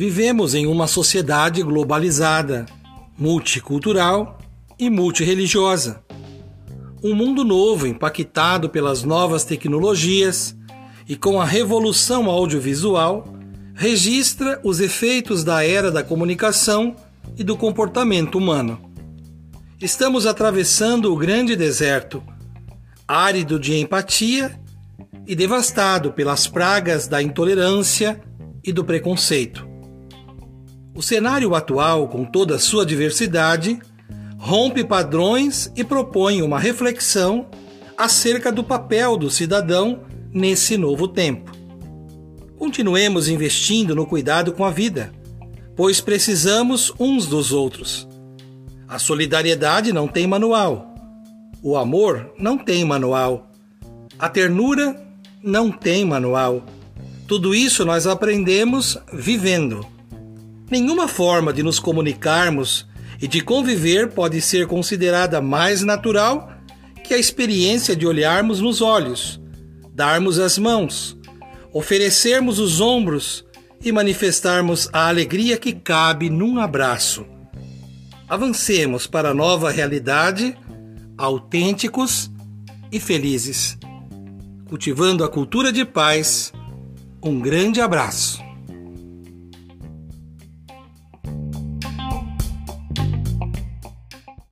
Vivemos em uma sociedade globalizada, multicultural e multireligiosa. Um mundo novo impactado pelas novas tecnologias e com a revolução audiovisual registra os efeitos da era da comunicação e do comportamento humano. Estamos atravessando o grande deserto, árido de empatia e devastado pelas pragas da intolerância e do preconceito. O cenário atual, com toda a sua diversidade, rompe padrões e propõe uma reflexão acerca do papel do cidadão nesse novo tempo. Continuemos investindo no cuidado com a vida, pois precisamos uns dos outros. A solidariedade não tem manual. O amor não tem manual. A ternura não tem manual. Tudo isso nós aprendemos vivendo. Nenhuma forma de nos comunicarmos e de conviver pode ser considerada mais natural que a experiência de olharmos nos olhos, darmos as mãos, oferecermos os ombros e manifestarmos a alegria que cabe num abraço. Avancemos para a nova realidade, autênticos e felizes. Cultivando a cultura de paz. Um grande abraço.